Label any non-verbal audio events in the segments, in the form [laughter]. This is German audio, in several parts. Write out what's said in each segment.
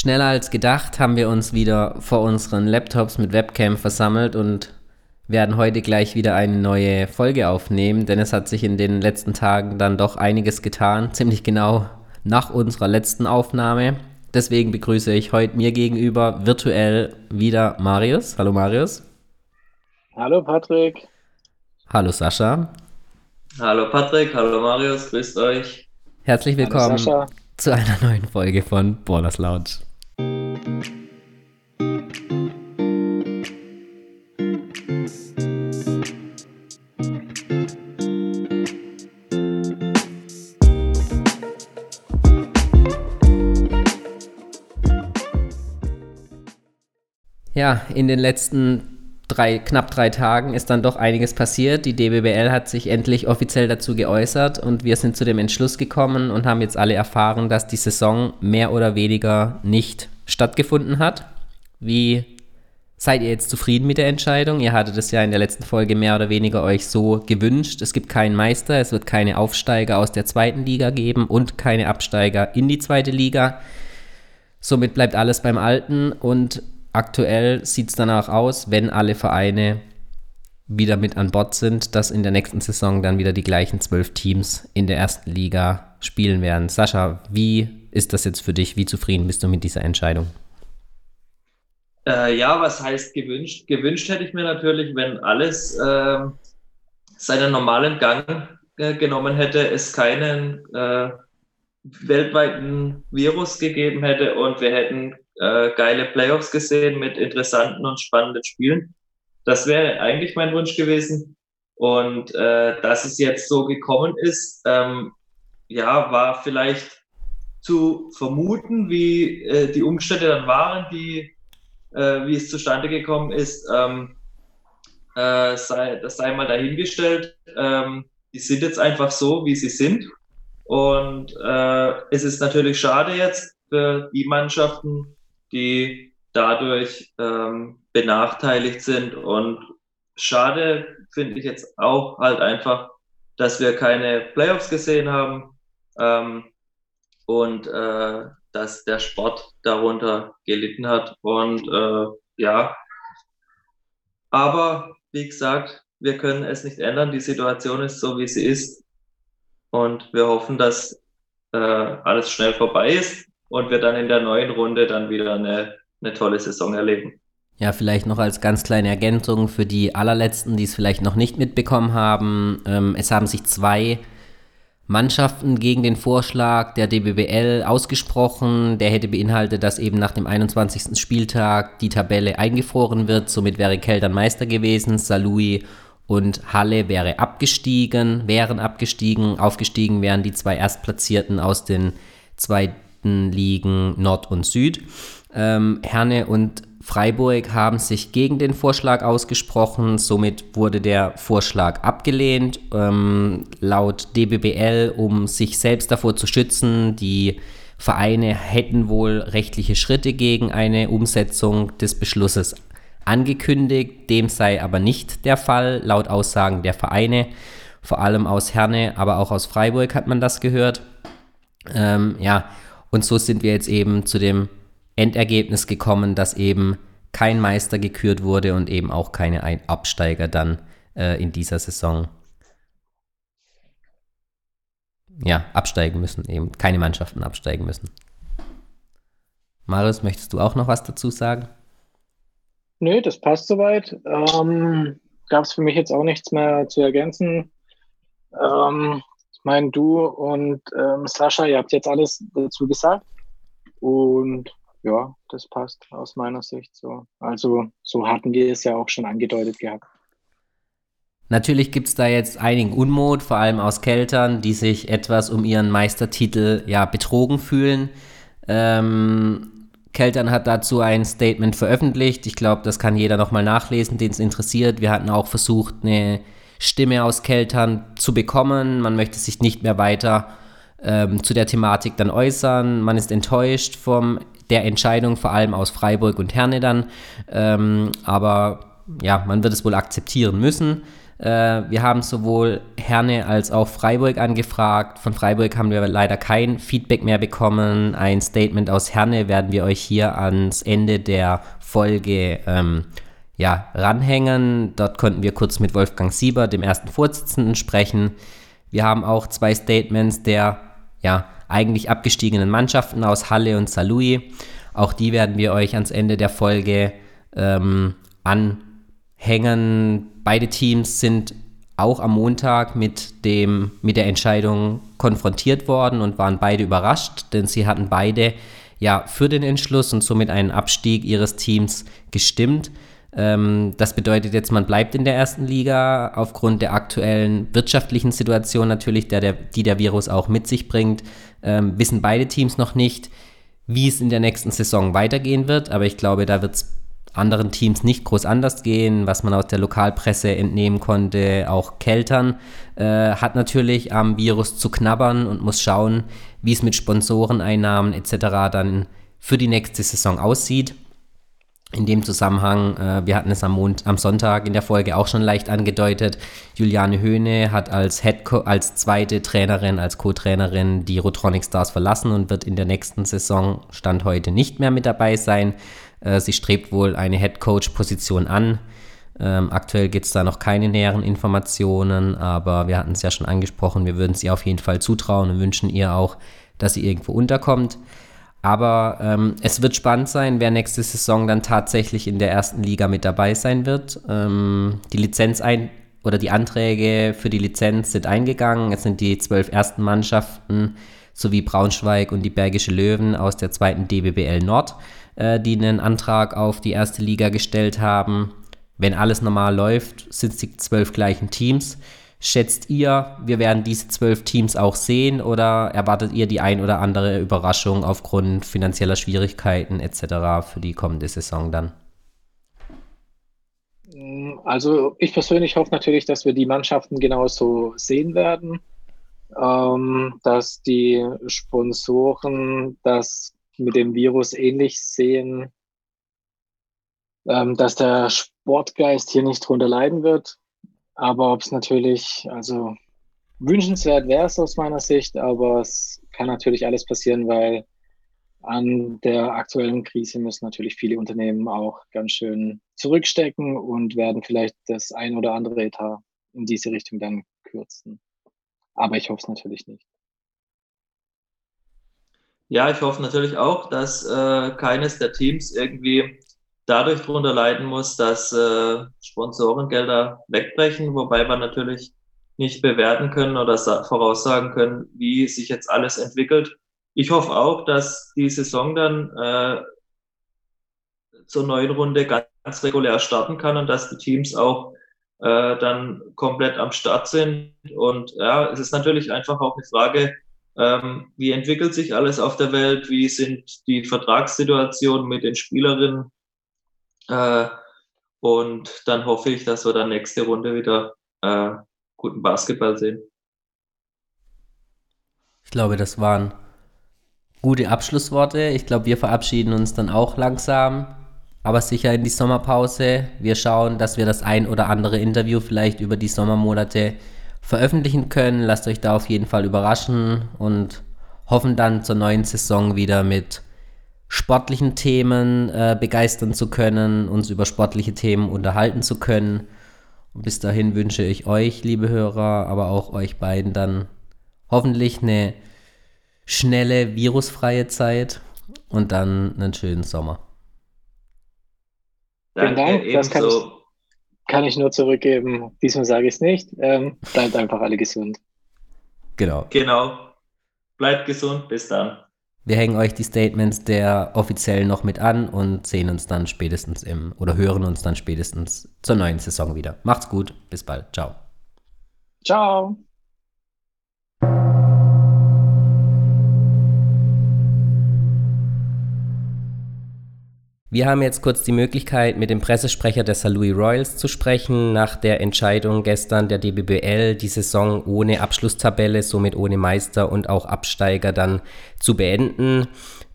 Schneller als gedacht haben wir uns wieder vor unseren Laptops mit Webcam versammelt und werden heute gleich wieder eine neue Folge aufnehmen, denn es hat sich in den letzten Tagen dann doch einiges getan, ziemlich genau nach unserer letzten Aufnahme. Deswegen begrüße ich heute mir gegenüber virtuell wieder Marius. Hallo Marius. Hallo Patrick. Hallo Sascha. Hallo Patrick, hallo Marius, grüßt euch. Herzlich willkommen zu einer neuen Folge von Ballers Lounge. Ja, in den letzten drei, knapp drei Tagen ist dann doch einiges passiert. Die DBBL hat sich endlich offiziell dazu geäußert und wir sind zu dem Entschluss gekommen und haben jetzt alle erfahren, dass die Saison mehr oder weniger nicht stattgefunden hat. Wie seid ihr jetzt zufrieden mit der Entscheidung? Ihr hattet es ja in der letzten Folge mehr oder weniger euch so gewünscht. Es gibt keinen Meister, es wird keine Aufsteiger aus der zweiten Liga geben und keine Absteiger in die zweite Liga. Somit bleibt alles beim Alten und aktuell sieht es danach aus, wenn alle Vereine wieder mit an Bord sind, dass in der nächsten Saison dann wieder die gleichen zwölf Teams in der ersten Liga spielen werden. Sascha, wie ist das jetzt für dich? Wie zufrieden bist du mit dieser Entscheidung? Äh, ja, was heißt gewünscht? Gewünscht hätte ich mir natürlich, wenn alles äh, seinen normalen Gang äh, genommen hätte, es keinen äh, weltweiten Virus gegeben hätte und wir hätten äh, geile Playoffs gesehen mit interessanten und spannenden Spielen. Das wäre eigentlich mein Wunsch gewesen. Und äh, dass es jetzt so gekommen ist, ähm, ja, war vielleicht zu vermuten, wie äh, die Umstände dann waren, die, äh, wie es zustande gekommen ist, ähm, äh, sei, das sei mal dahingestellt. Ähm, die sind jetzt einfach so, wie sie sind. Und äh, es ist natürlich schade jetzt für die Mannschaften, die dadurch ähm, benachteiligt sind. Und schade finde ich jetzt auch halt einfach, dass wir keine Playoffs gesehen haben ähm, und äh, dass der Sport darunter gelitten hat. Und äh, ja, aber wie gesagt, wir können es nicht ändern. Die Situation ist so, wie sie ist. Und wir hoffen, dass äh, alles schnell vorbei ist und wir dann in der neuen Runde dann wieder eine, eine tolle Saison erleben. Ja, vielleicht noch als ganz kleine Ergänzung für die allerletzten, die es vielleicht noch nicht mitbekommen haben. Ähm, es haben sich zwei Mannschaften gegen den Vorschlag der DBBL ausgesprochen. Der hätte beinhaltet, dass eben nach dem 21. Spieltag die Tabelle eingefroren wird. Somit wäre Keltern Meister gewesen. Salui und Halle wäre abgestiegen, wären abgestiegen. Aufgestiegen wären die zwei Erstplatzierten aus den zwei Ligen Nord und Süd. Ähm, Herne und Freiburg haben sich gegen den Vorschlag ausgesprochen, somit wurde der Vorschlag abgelehnt. Ähm, laut DBBL, um sich selbst davor zu schützen, die Vereine hätten wohl rechtliche Schritte gegen eine Umsetzung des Beschlusses angekündigt. Dem sei aber nicht der Fall, laut Aussagen der Vereine. Vor allem aus Herne, aber auch aus Freiburg hat man das gehört. Ähm, ja, und so sind wir jetzt eben zu dem Endergebnis gekommen, dass eben kein Meister gekürt wurde und eben auch keine Absteiger dann äh, in dieser Saison ja, absteigen müssen, eben keine Mannschaften absteigen müssen. Marius, möchtest du auch noch was dazu sagen? Nö, das passt soweit. Ähm, Gab es für mich jetzt auch nichts mehr zu ergänzen. Ähm, ich meine, du und ähm, Sascha, ihr habt jetzt alles dazu gesagt. Und ja, das passt aus meiner Sicht so. Also so hatten wir es ja auch schon angedeutet gehabt. Natürlich gibt es da jetzt einigen Unmut, vor allem aus Keltern, die sich etwas um ihren Meistertitel ja betrogen fühlen. Ähm, Keltern hat dazu ein Statement veröffentlicht. Ich glaube, das kann jeder nochmal nachlesen, den es interessiert. Wir hatten auch versucht, eine Stimme aus Keltern zu bekommen. Man möchte sich nicht mehr weiter ähm, zu der Thematik dann äußern. Man ist enttäuscht von der Entscheidung, vor allem aus Freiburg und Herne dann. Ähm, aber ja, man wird es wohl akzeptieren müssen. Äh, wir haben sowohl Herne als auch Freiburg angefragt. Von Freiburg haben wir leider kein Feedback mehr bekommen. Ein Statement aus Herne werden wir euch hier ans Ende der Folge ähm, ja, ranhängen. Dort konnten wir kurz mit Wolfgang Sieber, dem ersten Vorsitzenden, sprechen. Wir haben auch zwei Statements der ja, eigentlich abgestiegenen Mannschaften aus Halle und Salui. Auch die werden wir euch ans Ende der Folge ähm, anhängen. Beide Teams sind auch am Montag mit, dem, mit der Entscheidung konfrontiert worden und waren beide überrascht, denn sie hatten beide ja für den Entschluss und somit einen Abstieg ihres Teams gestimmt. Ähm, das bedeutet jetzt, man bleibt in der ersten Liga aufgrund der aktuellen wirtschaftlichen Situation natürlich, der, der, die der Virus auch mit sich bringt. Ähm, wissen beide Teams noch nicht, wie es in der nächsten Saison weitergehen wird, aber ich glaube, da wird es anderen Teams nicht groß anders gehen, was man aus der Lokalpresse entnehmen konnte. Auch Keltern äh, hat natürlich am Virus zu knabbern und muss schauen, wie es mit Sponsoreneinnahmen etc. dann für die nächste Saison aussieht. In dem Zusammenhang, äh, wir hatten es am, Mond, am Sonntag in der Folge auch schon leicht angedeutet, Juliane Höhne hat als, Head als zweite Trainerin, als Co-Trainerin die Rotronic Stars verlassen und wird in der nächsten Saison, Stand heute, nicht mehr mit dabei sein. Äh, sie strebt wohl eine Head Coach-Position an. Ähm, aktuell gibt es da noch keine näheren Informationen, aber wir hatten es ja schon angesprochen, wir würden ihr auf jeden Fall zutrauen und wünschen ihr auch, dass sie irgendwo unterkommt. Aber ähm, es wird spannend sein, wer nächste Saison dann tatsächlich in der ersten Liga mit dabei sein wird. Ähm, die Lizenz ein oder die Anträge für die Lizenz sind eingegangen. Es sind die zwölf ersten Mannschaften sowie Braunschweig und die Bergische Löwen aus der zweiten DBBL Nord, äh, die einen Antrag auf die erste Liga gestellt haben. Wenn alles normal läuft, sind es die zwölf gleichen Teams. Schätzt ihr, wir werden diese zwölf Teams auch sehen oder erwartet ihr die ein oder andere Überraschung aufgrund finanzieller Schwierigkeiten etc. für die kommende Saison dann? Also ich persönlich hoffe natürlich, dass wir die Mannschaften genauso sehen werden, ähm, dass die Sponsoren das mit dem Virus ähnlich sehen, ähm, dass der Sportgeist hier nicht drunter leiden wird aber ob es natürlich, also wünschenswert wäre es aus meiner Sicht, aber es kann natürlich alles passieren, weil an der aktuellen Krise müssen natürlich viele Unternehmen auch ganz schön zurückstecken und werden vielleicht das ein oder andere Etat in diese Richtung dann kürzen. Aber ich hoffe es natürlich nicht. Ja, ich hoffe natürlich auch, dass äh, keines der Teams irgendwie dadurch darunter leiden muss, dass äh, Sponsorengelder wegbrechen, wobei wir natürlich nicht bewerten können oder voraussagen können, wie sich jetzt alles entwickelt. Ich hoffe auch, dass die Saison dann äh, zur neuen Runde ganz regulär starten kann und dass die Teams auch äh, dann komplett am Start sind. Und ja, es ist natürlich einfach auch eine Frage, ähm, wie entwickelt sich alles auf der Welt, wie sind die Vertragssituationen mit den Spielerinnen, äh, und dann hoffe ich, dass wir dann nächste Runde wieder äh, guten Basketball sehen. Ich glaube, das waren gute Abschlussworte. Ich glaube, wir verabschieden uns dann auch langsam, aber sicher in die Sommerpause. Wir schauen, dass wir das ein oder andere Interview vielleicht über die Sommermonate veröffentlichen können. Lasst euch da auf jeden Fall überraschen und hoffen dann zur neuen Saison wieder mit sportlichen Themen äh, begeistern zu können, uns über sportliche Themen unterhalten zu können. Und bis dahin wünsche ich euch, liebe Hörer, aber auch euch beiden dann hoffentlich eine schnelle, virusfreie Zeit und dann einen schönen Sommer. Vielen Dank. Das kann ich, kann ich, nur zurückgeben. Diesmal sage ich es nicht. Ähm, bleibt einfach alle gesund. Genau. Genau. Bleibt gesund. Bis dann. Wir hängen euch die Statements der offiziell noch mit an und sehen uns dann spätestens im oder hören uns dann spätestens zur neuen Saison wieder. Macht's gut, bis bald. Ciao. Ciao. Wir haben jetzt kurz die Möglichkeit, mit dem Pressesprecher der St. Louis Royals zu sprechen, nach der Entscheidung gestern der DBBL, die Saison ohne Abschlusstabelle, somit ohne Meister und auch Absteiger dann zu beenden.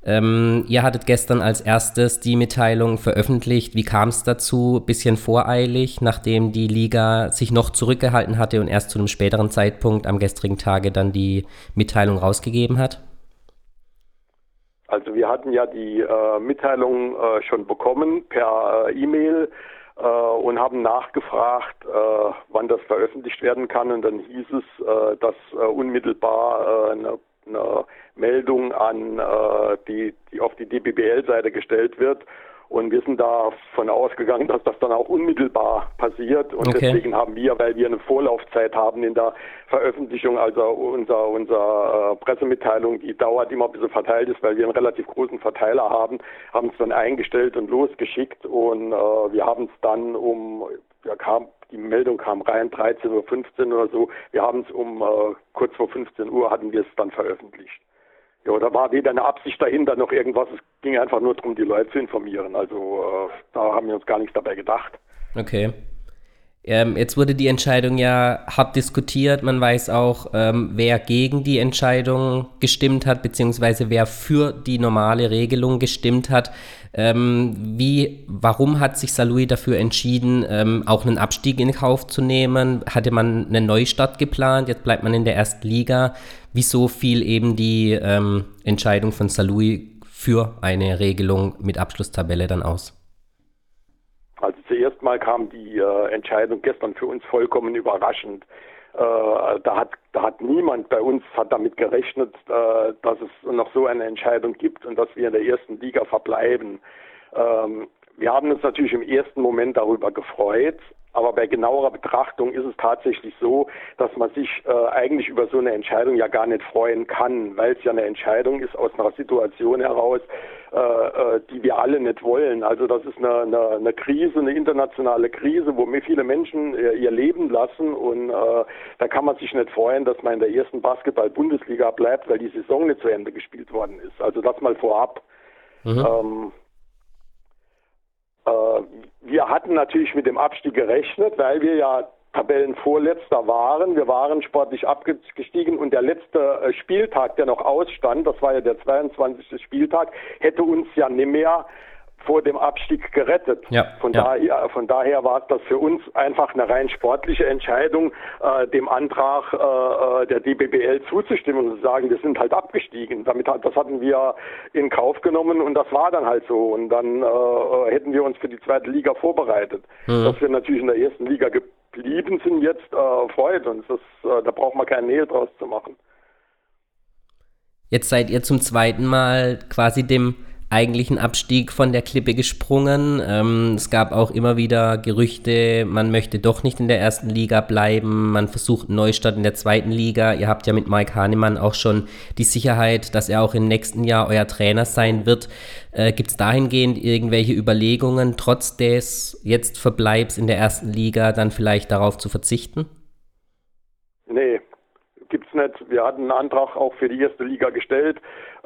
Ähm, ihr hattet gestern als erstes die Mitteilung veröffentlicht. Wie kam es dazu? Bisschen voreilig, nachdem die Liga sich noch zurückgehalten hatte und erst zu einem späteren Zeitpunkt am gestrigen Tage dann die Mitteilung rausgegeben hat? Also wir hatten ja die äh, Mitteilung äh, schon bekommen per äh, E-Mail äh, und haben nachgefragt, äh, wann das veröffentlicht werden kann. Und dann hieß es, äh, dass unmittelbar eine eine Meldung an die, die auf die DBBL-Seite gestellt wird. Und wir sind davon ausgegangen, dass das dann auch unmittelbar passiert. Und okay. deswegen haben wir, weil wir eine Vorlaufzeit haben in der Veröffentlichung, also unser, unser äh, Pressemitteilung, die dauert immer ein bisschen verteilt ist, weil wir einen relativ großen Verteiler haben, haben es dann eingestellt und losgeschickt. Und äh, wir haben es dann um, ja, kam, die Meldung kam rein, 13.15 Uhr oder so. Wir haben es um äh, kurz vor 15 Uhr hatten wir es dann veröffentlicht. Ja, da war weder eine Absicht dahinter noch irgendwas. Es ging einfach nur darum, die Leute zu informieren. Also äh, da haben wir uns gar nichts dabei gedacht. Okay. Ähm, jetzt wurde die Entscheidung ja hart diskutiert. Man weiß auch, ähm, wer gegen die Entscheidung gestimmt hat, beziehungsweise wer für die normale Regelung gestimmt hat. Ähm, wie, warum hat sich Salui dafür entschieden, ähm, auch einen Abstieg in Kauf zu nehmen? Hatte man einen Neustart geplant? Jetzt bleibt man in der ersten Liga. Wieso fiel eben die ähm, Entscheidung von Salui für eine Regelung mit Abschlusstabelle dann aus? Also zuerst mal kam die äh, Entscheidung gestern für uns vollkommen überraschend. Äh, da, hat, da hat niemand bei uns hat damit gerechnet, äh, dass es noch so eine Entscheidung gibt und dass wir in der ersten Liga verbleiben. Ähm, wir haben uns natürlich im ersten Moment darüber gefreut, aber bei genauerer Betrachtung ist es tatsächlich so, dass man sich äh, eigentlich über so eine Entscheidung ja gar nicht freuen kann, weil es ja eine Entscheidung ist aus einer Situation heraus, äh, äh, die wir alle nicht wollen. Also das ist eine, eine, eine Krise, eine internationale Krise, wo mir viele Menschen äh, ihr Leben lassen und äh, da kann man sich nicht freuen, dass man in der ersten Basketball-Bundesliga bleibt, weil die Saison nicht zu Ende gespielt worden ist. Also das mal vorab. Mhm. Ähm, äh, wir hatten natürlich mit dem Abstieg gerechnet, weil wir ja Tabellenvorletzter waren. Wir waren sportlich abgestiegen und der letzte äh, Spieltag, der noch ausstand, das war ja der 22. Spieltag, hätte uns ja nicht mehr vor dem Abstieg gerettet. Ja, von, ja. Daher, von daher war das für uns einfach eine rein sportliche Entscheidung, äh, dem Antrag äh, äh der DBBL zuzustimmen und zu sagen, wir sind halt abgestiegen. Damit das hatten wir in Kauf genommen und das war dann halt so. Und dann äh, äh hätten wir uns für die zweite Liga vorbereitet. Mhm. Dass wir natürlich in der ersten Liga geblieben sind jetzt, äh, freut uns. Das, da braucht man keine Nähe draus zu machen. Jetzt seid ihr zum zweiten Mal quasi dem eigentlichen Abstieg von der Klippe gesprungen. Ähm, es gab auch immer wieder Gerüchte, man möchte doch nicht in der ersten Liga bleiben, man versucht Neustart in der zweiten Liga. Ihr habt ja mit Mike Hahnemann auch schon die Sicherheit, dass er auch im nächsten Jahr euer Trainer sein wird. Äh, Gibt es dahingehend irgendwelche Überlegungen, trotz des jetzt Verbleibs in der ersten Liga dann vielleicht darauf zu verzichten? Nee, gibt es nicht. Wir hatten einen Antrag auch für die erste Liga gestellt,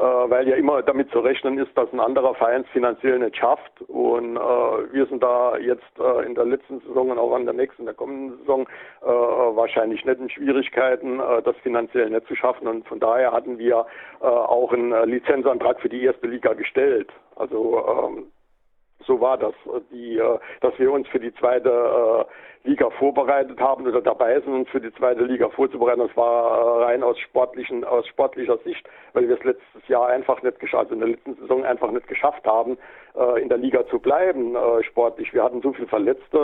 weil ja immer damit zu rechnen ist, dass ein anderer Verein es finanziell nicht schafft. Und äh, wir sind da jetzt äh, in der letzten Saison und auch an der nächsten, der kommenden Saison äh, wahrscheinlich nicht in Schwierigkeiten, äh, das finanziell nicht zu schaffen. Und von daher hatten wir äh, auch einen Lizenzantrag für die erste Liga gestellt. Also ähm, so war das, die, dass wir uns für die zweite Liga vorbereitet haben oder dabei sind, uns für die zweite Liga vorzubereiten. Das war äh, rein aus sportlichen, aus sportlicher Sicht, weil wir es letztes Jahr einfach nicht geschafft, also in der letzten Saison einfach nicht geschafft haben, äh, in der Liga zu bleiben, äh, sportlich. Wir hatten so viele Verletzte,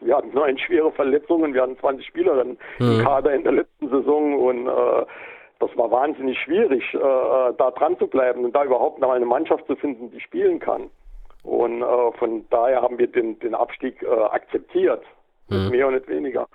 wir hatten neun schwere Verletzungen, wir hatten 20 Spielerinnen mhm. im Kader in der letzten Saison und das war wahnsinnig schwierig, da dran zu bleiben und da überhaupt noch eine Mannschaft zu finden, die spielen kann. Und äh, von daher haben wir den, den Abstieg äh, akzeptiert. Hm. mehr und nicht weniger.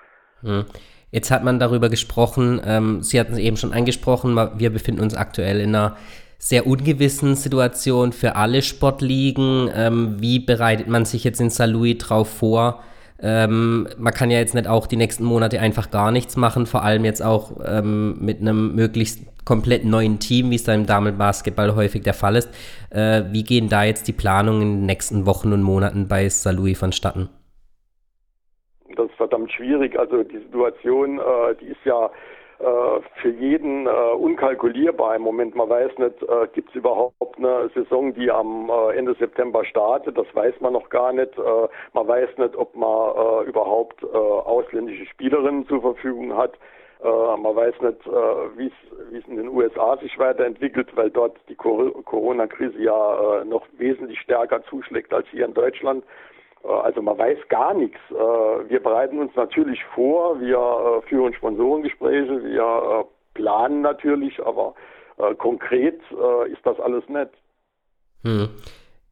Hm. Jetzt hat man darüber gesprochen, ähm, Sie hatten es eben schon angesprochen, wir befinden uns aktuell in einer sehr ungewissen Situation für alle Sportligen. Ähm, wie bereitet man sich jetzt in Saint-Louis drauf vor? Ähm, man kann ja jetzt nicht auch die nächsten Monate einfach gar nichts machen, vor allem jetzt auch ähm, mit einem möglichst komplett neuen Team, wie es da im Damenbasketball häufig der Fall ist. Äh, wie gehen da jetzt die Planungen in den nächsten Wochen und Monaten bei Saint-Louis vonstatten? Das ist verdammt schwierig. Also die Situation, äh, die ist ja für jeden äh, unkalkulierbar im Moment. Man weiß nicht, äh, gibt es überhaupt eine Saison, die am äh, Ende September startet. Das weiß man noch gar nicht. Äh, man weiß nicht, ob man äh, überhaupt äh, ausländische Spielerinnen zur Verfügung hat. Äh, man weiß nicht, äh, wie es in den USA sich weiterentwickelt, weil dort die Corona-Krise ja äh, noch wesentlich stärker zuschlägt als hier in Deutschland. Äh, also man weiß gar nichts. Äh, wir bereiten uns natürlich vor, wir äh, führen Sponsorengespräche, wir planen natürlich, aber konkret ist das alles nicht. Hm.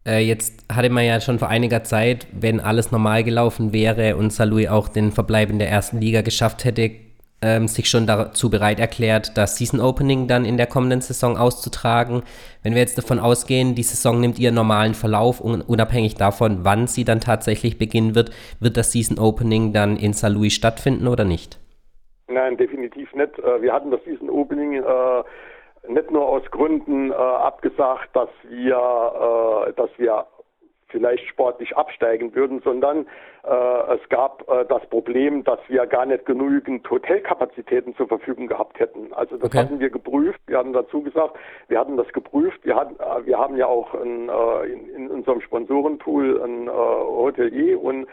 jetzt hatte man ja schon vor einiger Zeit, wenn alles normal gelaufen wäre und Salui auch den Verbleib in der ersten Liga geschafft hätte, ähm, sich schon dazu bereit erklärt, das Season Opening dann in der kommenden Saison auszutragen. Wenn wir jetzt davon ausgehen, die Saison nimmt ihren normalen Verlauf und unabhängig davon, wann sie dann tatsächlich beginnen wird, wird das Season Opening dann in St. Louis stattfinden oder nicht? Nein, definitiv nicht. Äh, wir hatten das Season Opening äh, nicht nur aus Gründen äh, abgesagt, dass wir, äh, dass wir vielleicht sportlich absteigen würden, sondern äh, es gab äh, das Problem, dass wir gar nicht genügend Hotelkapazitäten zur Verfügung gehabt hätten. Also das okay. hatten wir geprüft. Wir hatten dazu gesagt, wir hatten das geprüft. Wir, hatten, äh, wir haben ja auch ein, äh, in, in, unserem Sponsorenpool ein äh, Hotelier und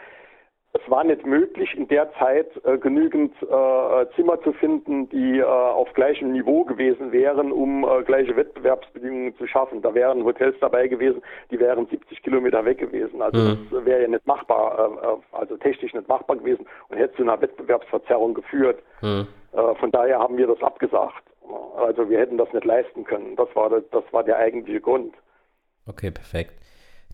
es war nicht möglich, in der Zeit äh, genügend äh, Zimmer zu finden, die äh, auf gleichem Niveau gewesen wären, um äh, gleiche Wettbewerbsbedingungen zu schaffen. Da wären Hotels dabei gewesen, die wären 70 Kilometer weg gewesen. Also mhm. das wäre ja nicht machbar, äh, äh, also technisch nicht machbar gewesen und hätte zu einer Wettbewerbsverzerrung geführt. Mhm. von daher haben wir das abgesagt. Also wir hätten das nicht leisten können. Das war, das, das war der eigentliche Grund. Okay, perfekt.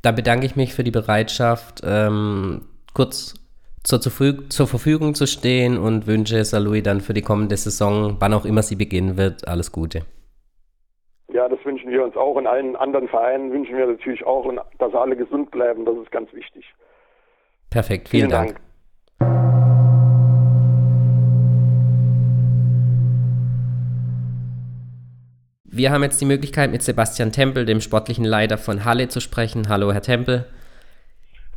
Dann bedanke ich mich für die Bereitschaft, ähm, kurz zur, zur Verfügung zu stehen und wünsche Salui dann für die kommende Saison, wann auch immer sie beginnen wird, alles Gute. Ja, das wünschen wir uns auch. In allen anderen Vereinen wünschen wir natürlich auch, dass alle gesund bleiben. Das ist ganz wichtig. Perfekt, vielen, vielen Dank. Dank. Wir haben jetzt die Möglichkeit, mit Sebastian Tempel, dem sportlichen Leiter von Halle, zu sprechen. Hallo, Herr Tempel.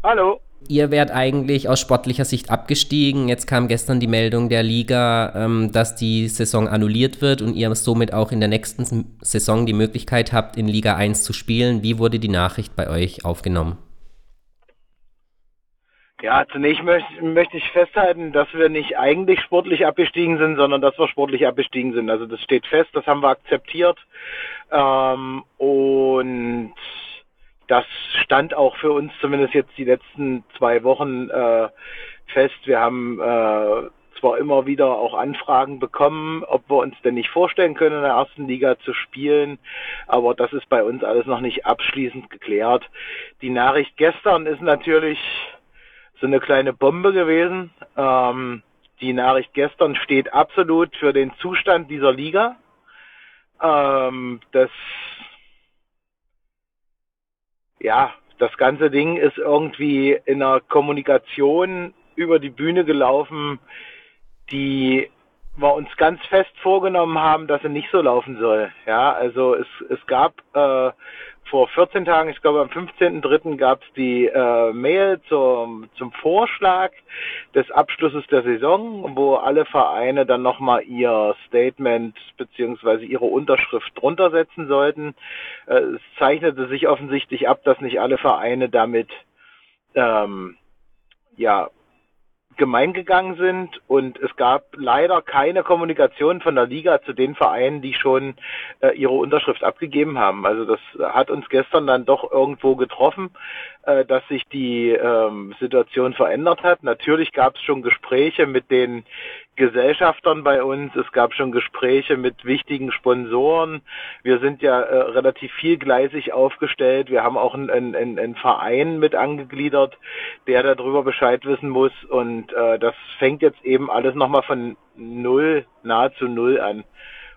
Hallo ihr werdet eigentlich aus sportlicher Sicht abgestiegen. Jetzt kam gestern die Meldung der Liga, ähm, dass die Saison annulliert wird und ihr somit auch in der nächsten Saison die Möglichkeit habt, in Liga 1 zu spielen. Wie wurde die Nachricht bei euch aufgenommen? Ja, zunächst möchte, möchte ich festhalten, dass wir nicht eigentlich sportlich abgestiegen sind, sondern dass wir sportlich abgestiegen sind. Also das steht fest, das haben wir akzeptiert. Ähm, und das stand auch für uns zumindest jetzt die letzten zwei Wochen äh, fest. Wir haben äh, zwar immer wieder auch Anfragen bekommen, ob wir uns denn nicht vorstellen können, in der ersten Liga zu spielen, aber das ist bei uns alles noch nicht abschließend geklärt. Die Nachricht gestern ist natürlich so eine kleine Bombe gewesen. Ähm, die Nachricht gestern steht absolut für den Zustand dieser Liga. Ähm, das ja, das ganze Ding ist irgendwie in einer Kommunikation über die Bühne gelaufen, die wir uns ganz fest vorgenommen haben, dass sie nicht so laufen soll. Ja, also es, es gab äh, vor 14 Tagen, ich glaube am 15.03. gab es die äh, Mail zum, zum Vorschlag des Abschlusses der Saison, wo alle Vereine dann nochmal ihr Statement beziehungsweise ihre Unterschrift drunter setzen sollten. Äh, es zeichnete sich offensichtlich ab, dass nicht alle Vereine damit ähm, ja gemein gegangen sind und es gab leider keine Kommunikation von der Liga zu den Vereinen, die schon äh, ihre Unterschrift abgegeben haben. Also das hat uns gestern dann doch irgendwo getroffen, äh, dass sich die ähm, Situation verändert hat. Natürlich gab es schon Gespräche mit den Gesellschaftern bei uns, es gab schon Gespräche mit wichtigen Sponsoren. Wir sind ja äh, relativ vielgleisig aufgestellt. Wir haben auch einen, einen, einen Verein mit angegliedert, der darüber Bescheid wissen muss. Und äh, das fängt jetzt eben alles nochmal von null, nahezu null an.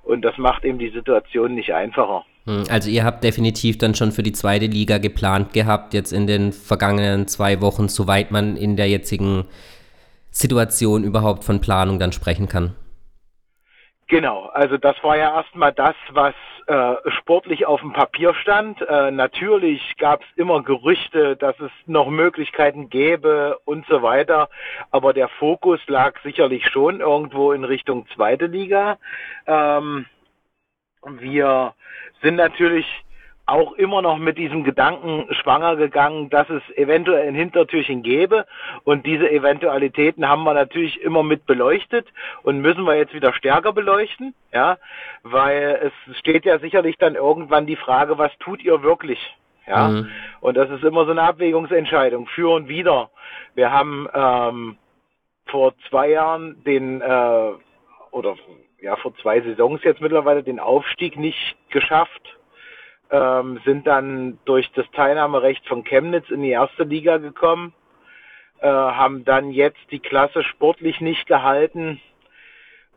Und das macht eben die Situation nicht einfacher. Hm, also ihr habt definitiv dann schon für die zweite Liga geplant gehabt, jetzt in den vergangenen zwei Wochen, soweit man in der jetzigen Situation überhaupt von Planung dann sprechen kann. Genau, also das war ja erstmal das, was äh, sportlich auf dem Papier stand. Äh, natürlich gab es immer Gerüchte, dass es noch Möglichkeiten gäbe und so weiter, aber der Fokus lag sicherlich schon irgendwo in Richtung zweite Liga. Ähm, wir sind natürlich auch immer noch mit diesem Gedanken schwanger gegangen, dass es eventuell ein Hintertürchen gäbe. Und diese Eventualitäten haben wir natürlich immer mit beleuchtet und müssen wir jetzt wieder stärker beleuchten, ja, weil es steht ja sicherlich dann irgendwann die Frage, was tut ihr wirklich? Ja, mhm. und das ist immer so eine Abwägungsentscheidung, für und wieder. Wir haben ähm, vor zwei Jahren den, äh, oder ja, vor zwei Saisons jetzt mittlerweile den Aufstieg nicht geschafft ähm, sind dann durch das Teilnahmerecht von Chemnitz in die erste Liga gekommen, äh, haben dann jetzt die Klasse sportlich nicht gehalten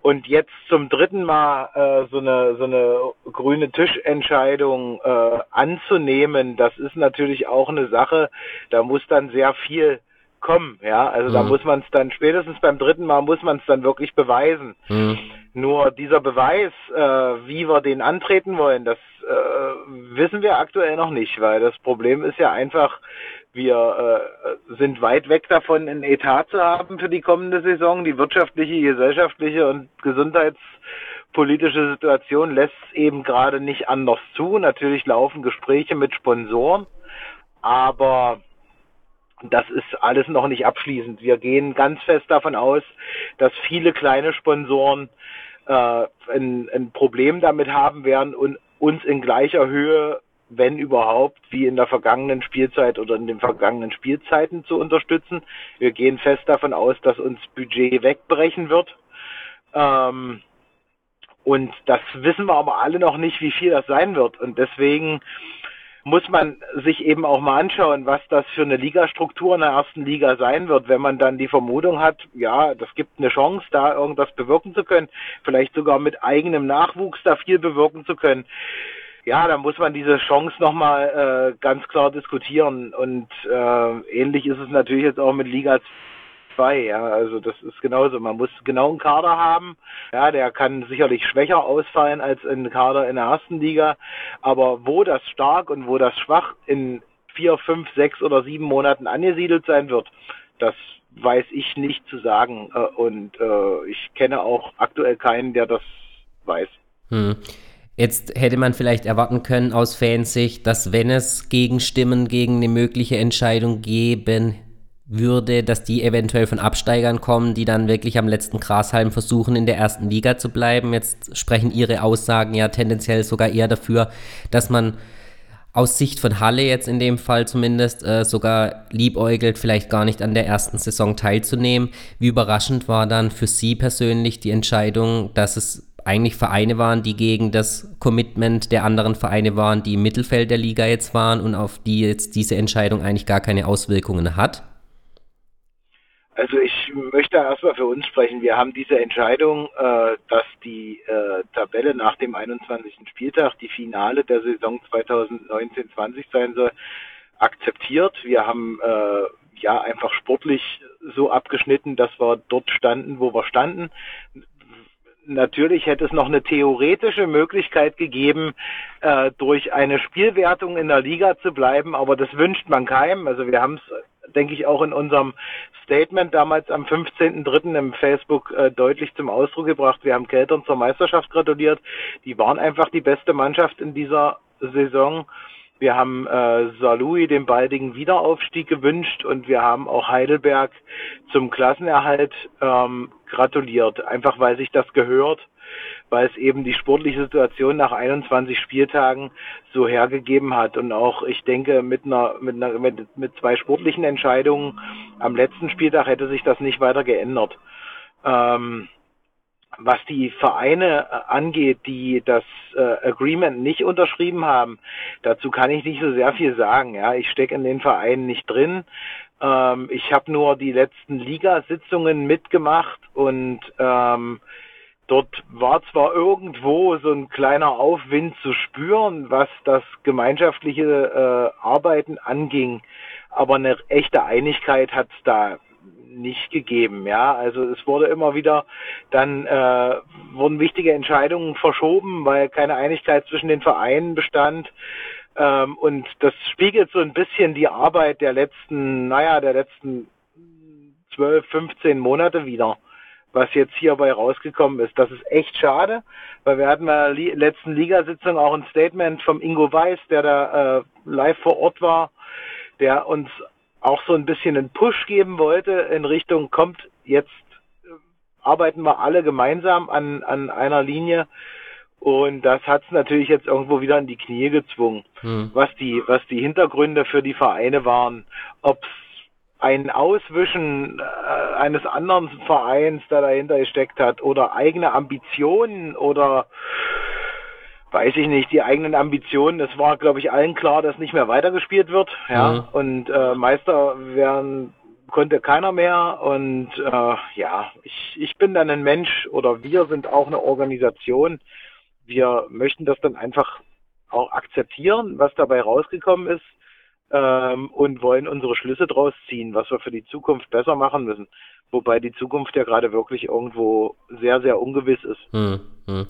und jetzt zum dritten Mal äh, so eine so eine grüne Tischentscheidung äh, anzunehmen, das ist natürlich auch eine Sache. Da muss dann sehr viel kommen, ja. Also mhm. da muss man es dann spätestens beim dritten Mal muss man es dann wirklich beweisen. Mhm. Nur dieser Beweis, äh, wie wir den antreten wollen, das äh, wissen wir aktuell noch nicht, weil das Problem ist ja einfach, wir äh, sind weit weg davon, einen Etat zu haben für die kommende Saison. Die wirtschaftliche, gesellschaftliche und gesundheitspolitische Situation lässt eben gerade nicht anders zu. Natürlich laufen Gespräche mit Sponsoren, aber das ist alles noch nicht abschließend. Wir gehen ganz fest davon aus, dass viele kleine Sponsoren äh, ein, ein Problem damit haben werden und uns in gleicher Höhe, wenn überhaupt, wie in der vergangenen Spielzeit oder in den vergangenen Spielzeiten zu unterstützen. Wir gehen fest davon aus, dass uns Budget wegbrechen wird. Ähm, und das wissen wir aber alle noch nicht, wie viel das sein wird. Und deswegen muss man sich eben auch mal anschauen, was das für eine Ligastruktur in der ersten Liga sein wird, wenn man dann die Vermutung hat, ja, das gibt eine Chance, da irgendwas bewirken zu können, vielleicht sogar mit eigenem Nachwuchs da viel bewirken zu können. Ja, da muss man diese Chance nochmal äh, ganz klar diskutieren. Und äh, ähnlich ist es natürlich jetzt auch mit Liga 2, ja, also das ist genauso. Man muss genau einen Kader haben. Ja, der kann sicherlich schwächer ausfallen als ein Kader in der ersten Liga. Aber wo das stark und wo das schwach in vier, fünf, sechs oder sieben Monaten angesiedelt sein wird, das weiß ich nicht zu sagen. Äh, und äh, ich kenne auch aktuell keinen, der das weiß. Hm. Jetzt hätte man vielleicht erwarten können aus Fansicht, dass wenn es Gegenstimmen gegen eine mögliche Entscheidung geben würde, dass die eventuell von Absteigern kommen, die dann wirklich am letzten Grashalm versuchen, in der ersten Liga zu bleiben. Jetzt sprechen ihre Aussagen ja tendenziell sogar eher dafür, dass man aus Sicht von Halle jetzt in dem Fall zumindest äh, sogar liebäugelt, vielleicht gar nicht an der ersten Saison teilzunehmen. Wie überraschend war dann für Sie persönlich die Entscheidung, dass es eigentlich Vereine waren, die gegen das Commitment der anderen Vereine waren, die im Mittelfeld der Liga jetzt waren und auf die jetzt diese Entscheidung eigentlich gar keine Auswirkungen hat? Also ich möchte erstmal für uns sprechen. Wir haben diese Entscheidung, äh, dass die äh, Tabelle nach dem 21. Spieltag die Finale der Saison 2019-20 sein soll, akzeptiert. Wir haben äh, ja einfach sportlich so abgeschnitten, dass wir dort standen, wo wir standen. Natürlich hätte es noch eine theoretische Möglichkeit gegeben, äh, durch eine Spielwertung in der Liga zu bleiben, aber das wünscht man keinem. Also wir haben es denke ich, auch in unserem Statement damals am 15.03. im Facebook äh, deutlich zum Ausdruck gebracht. Wir haben Keltern zur Meisterschaft gratuliert. Die waren einfach die beste Mannschaft in dieser Saison. Wir haben äh, Salui den baldigen Wiederaufstieg gewünscht und wir haben auch Heidelberg zum Klassenerhalt ähm, gratuliert, einfach weil sich das gehört weil es eben die sportliche Situation nach 21 Spieltagen so hergegeben hat. Und auch, ich denke, mit einer, mit einer, mit, mit zwei sportlichen Entscheidungen am letzten Spieltag hätte sich das nicht weiter geändert. Ähm, was die Vereine äh, angeht, die das äh, Agreement nicht unterschrieben haben, dazu kann ich nicht so sehr viel sagen. Ja, ich stecke in den Vereinen nicht drin. Ähm, ich habe nur die letzten Ligasitzungen mitgemacht und ähm, Dort war zwar irgendwo so ein kleiner Aufwind zu spüren, was das gemeinschaftliche äh, Arbeiten anging, aber eine echte Einigkeit hat es da nicht gegeben. Ja, also es wurde immer wieder dann äh, wurden wichtige Entscheidungen verschoben, weil keine Einigkeit zwischen den Vereinen bestand. Ähm, und das spiegelt so ein bisschen die Arbeit der letzten, naja, der letzten 12, 15 Monate wieder, was jetzt hierbei rausgekommen ist. Das ist echt schade, weil wir hatten bei der letzten Ligasitzung auch ein Statement vom Ingo Weiß, der da äh, live vor Ort war, der uns auch so ein bisschen einen Push geben wollte in Richtung, kommt jetzt äh, arbeiten wir alle gemeinsam an, an einer Linie. Und das hat es natürlich jetzt irgendwo wieder in die Knie gezwungen, hm. was die, was die Hintergründe für die Vereine waren, ob es ein Auswischen äh, eines anderen Vereins, der dahinter gesteckt hat, oder eigene Ambitionen oder weiß ich nicht, die eigenen Ambitionen. Es war, glaube ich, allen klar, dass nicht mehr weitergespielt wird. Ja, mhm. und äh, Meister werden konnte keiner mehr. Und äh, ja, ich, ich bin dann ein Mensch oder wir sind auch eine Organisation. Wir möchten das dann einfach auch akzeptieren, was dabei rausgekommen ist ähm, und wollen unsere Schlüsse draus ziehen, was wir für die Zukunft besser machen müssen. Wobei die Zukunft ja gerade wirklich irgendwo sehr, sehr ungewiss ist. Hm, hm.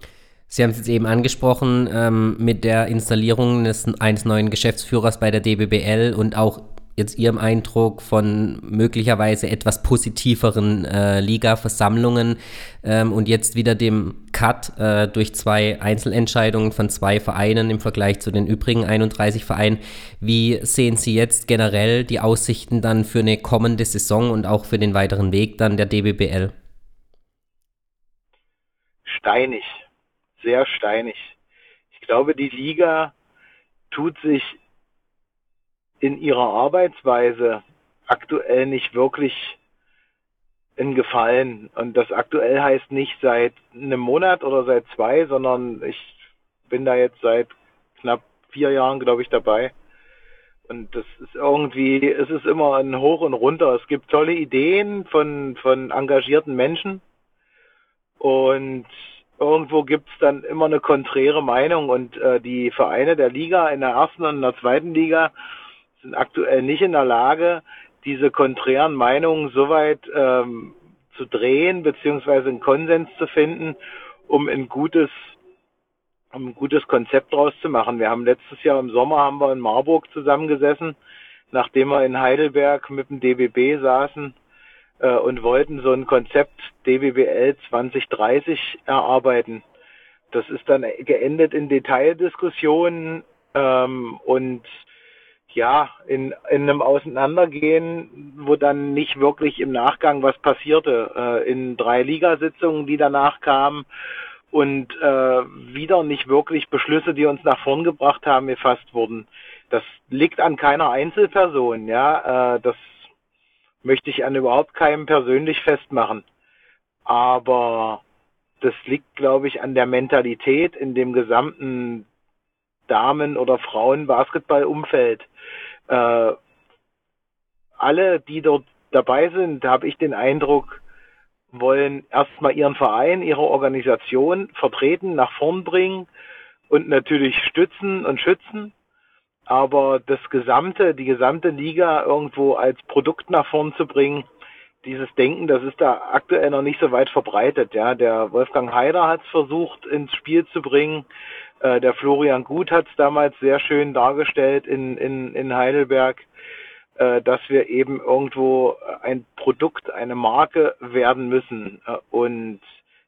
Sie haben es jetzt eben angesprochen ähm, mit der Installierung des, eines neuen Geschäftsführers bei der DBBL und auch jetzt Ihrem Eindruck von möglicherweise etwas positiveren äh, Liga-Versammlungen ähm, und jetzt wieder dem Cut äh, durch zwei Einzelentscheidungen von zwei Vereinen im Vergleich zu den übrigen 31 Vereinen. Wie sehen Sie jetzt generell die Aussichten dann für eine kommende Saison und auch für den weiteren Weg dann der DBBL? Steinig, sehr steinig. Ich glaube, die Liga tut sich in ihrer Arbeitsweise aktuell nicht wirklich in Gefallen. Und das aktuell heißt nicht seit einem Monat oder seit zwei, sondern ich bin da jetzt seit knapp vier Jahren, glaube ich, dabei. Und das ist irgendwie, es ist immer ein Hoch und Runter. Es gibt tolle Ideen von, von engagierten Menschen. Und irgendwo gibt es dann immer eine konträre Meinung. Und äh, die Vereine der Liga in der ersten und in der zweiten Liga sind aktuell nicht in der Lage, diese konträren Meinungen so weit ähm, zu drehen, beziehungsweise einen Konsens zu finden, um ein gutes, um ein gutes Konzept draus zu machen. Wir haben letztes Jahr im Sommer haben wir in Marburg zusammengesessen, nachdem wir in Heidelberg mit dem DBB saßen äh, und wollten so ein Konzept DBBL 2030 erarbeiten. Das ist dann geendet in Detaildiskussionen ähm, und ja, in, in einem Auseinandergehen, wo dann nicht wirklich im Nachgang was passierte. Äh, in drei Ligasitzungen, die danach kamen und äh, wieder nicht wirklich Beschlüsse, die uns nach vorn gebracht haben, gefasst wurden. Das liegt an keiner Einzelperson, ja. Äh, das möchte ich an überhaupt keinem persönlich festmachen. Aber das liegt, glaube ich, an der Mentalität in dem gesamten Damen- oder Frauen-Basketball-Umfeld. Äh, alle, die dort dabei sind, habe ich den Eindruck, wollen erstmal ihren Verein, ihre Organisation vertreten, nach vorn bringen und natürlich stützen und schützen. Aber das gesamte, die gesamte Liga irgendwo als Produkt nach vorn zu bringen, dieses Denken, das ist da aktuell noch nicht so weit verbreitet. Ja, der Wolfgang Heider hat es versucht ins Spiel zu bringen. Äh, der Florian Gut hat es damals sehr schön dargestellt in, in, in Heidelberg, äh, dass wir eben irgendwo ein Produkt, eine Marke werden müssen. Äh, und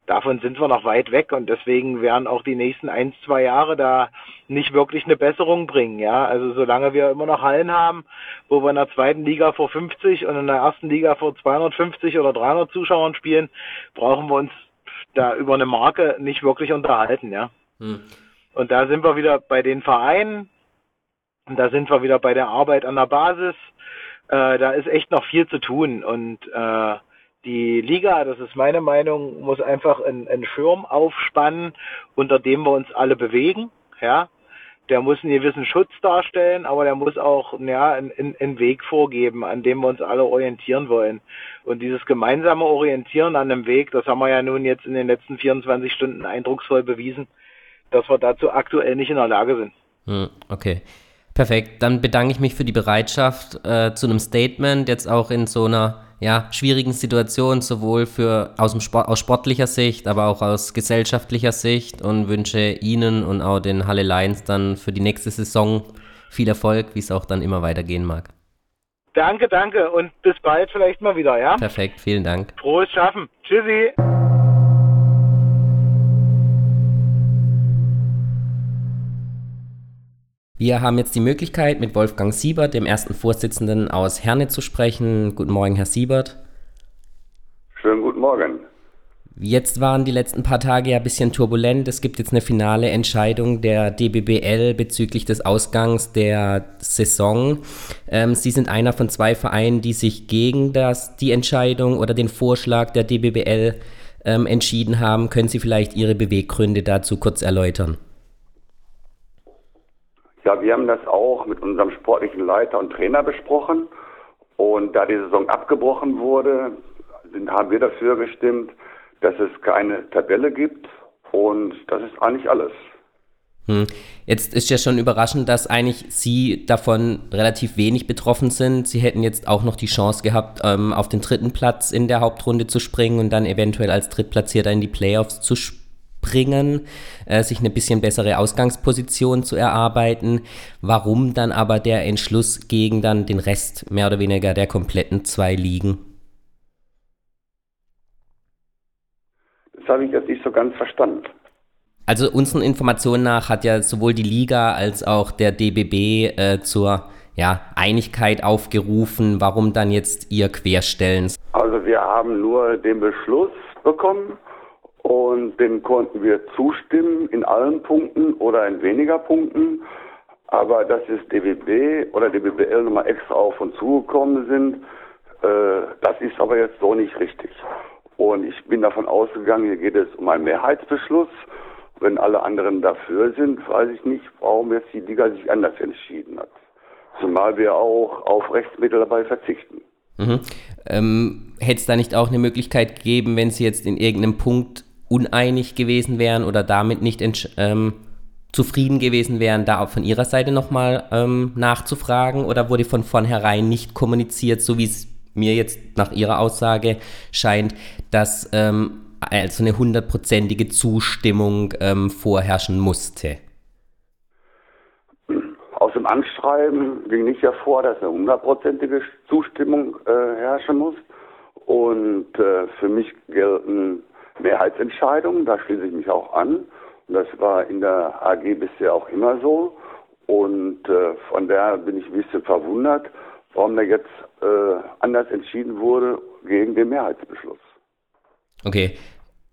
davon sind wir noch weit weg und deswegen werden auch die nächsten ein, zwei Jahre da nicht wirklich eine Besserung bringen. Ja, also solange wir immer noch Hallen haben, wo wir in der zweiten Liga vor 50 und in der ersten Liga vor 250 oder 300 Zuschauern spielen, brauchen wir uns da über eine Marke nicht wirklich unterhalten. Ja. Hm. Und da sind wir wieder bei den Vereinen. Und da sind wir wieder bei der Arbeit an der Basis. Äh, da ist echt noch viel zu tun. Und äh, die Liga, das ist meine Meinung, muss einfach einen, einen Schirm aufspannen, unter dem wir uns alle bewegen. Ja, der muss einen gewissen Schutz darstellen, aber der muss auch ja, einen, einen Weg vorgeben, an dem wir uns alle orientieren wollen. Und dieses gemeinsame Orientieren an einem Weg, das haben wir ja nun jetzt in den letzten 24 Stunden eindrucksvoll bewiesen, dass wir dazu aktuell nicht in der Lage sind. Hm, okay. Perfekt. Dann bedanke ich mich für die Bereitschaft äh, zu einem Statement, jetzt auch in so einer ja, schwierigen Situation, sowohl für, aus, dem Sport, aus sportlicher Sicht, aber auch aus gesellschaftlicher Sicht und wünsche Ihnen und auch den Halle Lions dann für die nächste Saison viel Erfolg, wie es auch dann immer weitergehen mag. Danke, danke und bis bald vielleicht mal wieder, ja? Perfekt, vielen Dank. Frohes Schaffen. Tschüssi. Wir haben jetzt die Möglichkeit, mit Wolfgang Siebert, dem ersten Vorsitzenden aus Herne, zu sprechen. Guten Morgen, Herr Siebert. Schönen guten Morgen. Jetzt waren die letzten paar Tage ja ein bisschen turbulent. Es gibt jetzt eine finale Entscheidung der DBBL bezüglich des Ausgangs der Saison. Ähm, Sie sind einer von zwei Vereinen, die sich gegen das, die Entscheidung oder den Vorschlag der DBBL ähm, entschieden haben. Können Sie vielleicht Ihre Beweggründe dazu kurz erläutern? Ja, wir haben das auch mit unserem sportlichen Leiter und Trainer besprochen. Und da die Saison abgebrochen wurde, sind, haben wir dafür gestimmt, dass es keine Tabelle gibt. Und das ist eigentlich alles. Hm. Jetzt ist ja schon überraschend, dass eigentlich Sie davon relativ wenig betroffen sind. Sie hätten jetzt auch noch die Chance gehabt, ähm, auf den dritten Platz in der Hauptrunde zu springen und dann eventuell als Drittplatzierter in die Playoffs zu spielen bringen, äh, sich eine bisschen bessere Ausgangsposition zu erarbeiten. Warum dann aber der Entschluss gegen dann den Rest mehr oder weniger der kompletten zwei Ligen? Das habe ich jetzt nicht so ganz verstanden. Also unseren Informationen nach hat ja sowohl die Liga als auch der DBB äh, zur ja, Einigkeit aufgerufen. Warum dann jetzt ihr Querstellen? Also wir haben nur den Beschluss bekommen und dem konnten wir zustimmen in allen Punkten oder in weniger Punkten. Aber dass es DBB oder DBBL nochmal extra auf und zugekommen sind, äh, das ist aber jetzt so nicht richtig. Und ich bin davon ausgegangen, hier geht es um einen Mehrheitsbeschluss. Wenn alle anderen dafür sind, weiß ich nicht, warum jetzt die Liga sich anders entschieden hat. Zumal wir auch auf Rechtsmittel dabei verzichten. Mhm. Ähm, Hätte es da nicht auch eine Möglichkeit gegeben, wenn Sie jetzt in irgendeinem Punkt uneinig gewesen wären oder damit nicht ähm, zufrieden gewesen wären, da auch von Ihrer Seite nochmal ähm, nachzufragen? Oder wurde von vornherein nicht kommuniziert, so wie es mir jetzt nach Ihrer Aussage scheint, dass ähm, also eine hundertprozentige Zustimmung ähm, vorherrschen musste? Aus dem Anschreiben ging nicht hervor, dass eine hundertprozentige Zustimmung äh, herrschen muss. Und äh, für mich gelten Mehrheitsentscheidungen, da schließe ich mich auch an. Und das war in der AG bisher auch immer so. Und äh, von daher bin ich ein bisschen verwundert, warum da jetzt äh, anders entschieden wurde gegen den Mehrheitsbeschluss. Okay.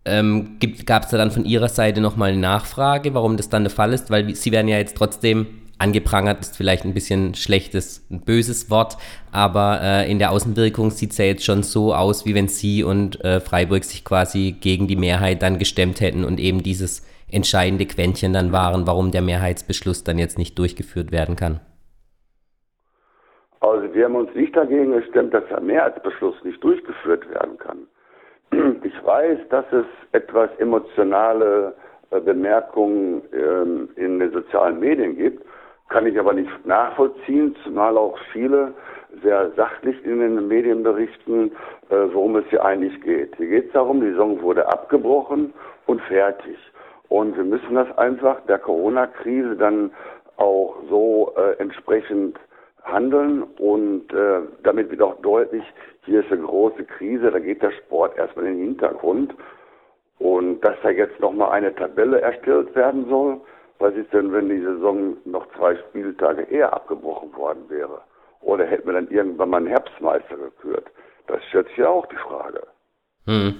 Ähm, Gab es da dann von Ihrer Seite nochmal eine Nachfrage, warum das dann der Fall ist? Weil Sie werden ja jetzt trotzdem angeprangert ist vielleicht ein bisschen schlechtes, ein böses Wort, aber äh, in der Außenwirkung sieht es ja jetzt schon so aus, wie wenn Sie und äh, Freiburg sich quasi gegen die Mehrheit dann gestemmt hätten und eben dieses entscheidende Quäntchen dann waren, warum der Mehrheitsbeschluss dann jetzt nicht durchgeführt werden kann. Also wir haben uns nicht dagegen gestemmt, dass der Mehrheitsbeschluss nicht durchgeführt werden kann. Ich weiß, dass es etwas emotionale äh, Bemerkungen ähm, in den sozialen Medien gibt kann ich aber nicht nachvollziehen, zumal auch viele sehr sachlich in den Medien berichten, äh, worum es hier eigentlich geht. Hier geht es darum, die Saison wurde abgebrochen und fertig. Und wir müssen das einfach der Corona-Krise dann auch so äh, entsprechend handeln und äh, damit wird auch deutlich, hier ist eine große Krise, da geht der Sport erstmal in den Hintergrund. Und dass da jetzt nochmal eine Tabelle erstellt werden soll, was ist denn, wenn die Saison noch zwei Spieltage eher abgebrochen worden wäre? Oder hätten wir dann irgendwann mal einen Herbstmeister gekürt? Das stellt sich ja auch die Frage. Hm.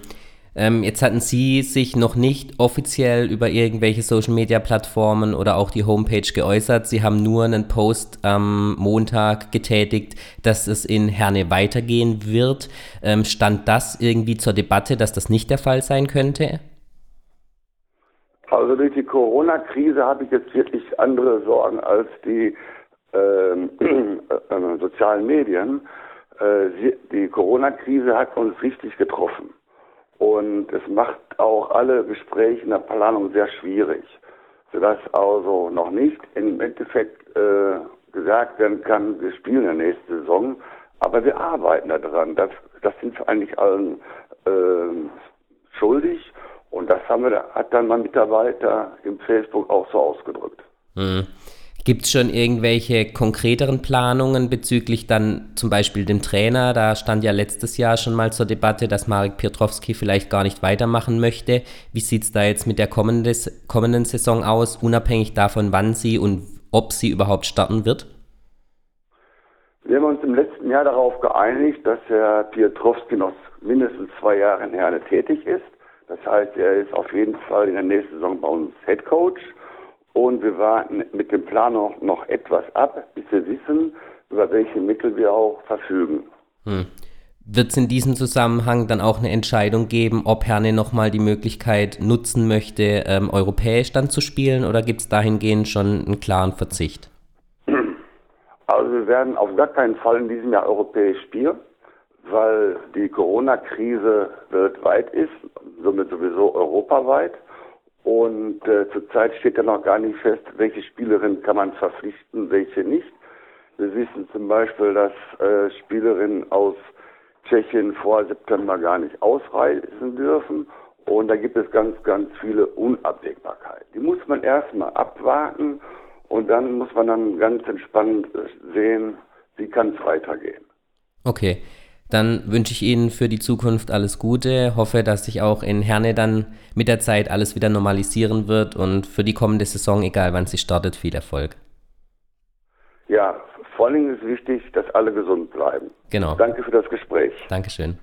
Ähm, jetzt hatten Sie sich noch nicht offiziell über irgendwelche Social-Media-Plattformen oder auch die Homepage geäußert. Sie haben nur einen Post am Montag getätigt, dass es in Herne weitergehen wird. Ähm, stand das irgendwie zur Debatte, dass das nicht der Fall sein könnte? Also durch die Corona-Krise habe ich jetzt wirklich andere Sorgen als die ähm, [clears throat] äh, sozialen Medien. Äh, die Corona-Krise hat uns richtig getroffen. Und es macht auch alle Gespräche in der Planung sehr schwierig, sodass also noch nicht im Endeffekt äh, gesagt werden kann, wir spielen in der nächsten Saison. Aber wir arbeiten daran. Das, das sind wir eigentlich allen äh, schuldig. Und das haben wir, hat dann mein Mitarbeiter im Facebook auch so ausgedrückt. Mhm. Gibt es schon irgendwelche konkreteren Planungen bezüglich dann zum Beispiel dem Trainer? Da stand ja letztes Jahr schon mal zur Debatte, dass Marek Piotrowski vielleicht gar nicht weitermachen möchte. Wie sieht es da jetzt mit der kommenden, kommenden Saison aus, unabhängig davon, wann sie und ob sie überhaupt starten wird? Wir haben uns im letzten Jahr darauf geeinigt, dass Herr Piotrowski noch mindestens zwei Jahre in Herne tätig ist. Das heißt, er ist auf jeden Fall in der nächsten Saison bei uns Head Coach. Und wir warten mit dem Plan noch, noch etwas ab, bis wir wissen, über welche Mittel wir auch verfügen. Hm. Wird es in diesem Zusammenhang dann auch eine Entscheidung geben, ob Herne nochmal die Möglichkeit nutzen möchte, ähm, europäisch dann zu spielen oder gibt es dahingehend schon einen klaren Verzicht? Also wir werden auf gar keinen Fall in diesem Jahr europäisch spielen, weil die Corona-Krise weltweit ist, somit sowieso europaweit. Und äh, zurzeit steht ja noch gar nicht fest, welche Spielerin kann man verpflichten, welche nicht. Wir wissen zum Beispiel, dass äh, Spielerinnen aus Tschechien vor September gar nicht ausreisen dürfen. Und da gibt es ganz, ganz viele Unabwägbarkeiten. Die muss man erstmal abwarten und dann muss man dann ganz entspannt äh, sehen, wie kann es weitergehen. Okay. Dann wünsche ich Ihnen für die Zukunft alles Gute, hoffe, dass sich auch in Herne dann mit der Zeit alles wieder normalisieren wird und für die kommende Saison, egal wann sie startet, viel Erfolg. Ja, vor allem ist wichtig, dass alle gesund bleiben. Genau. Danke für das Gespräch. Dankeschön.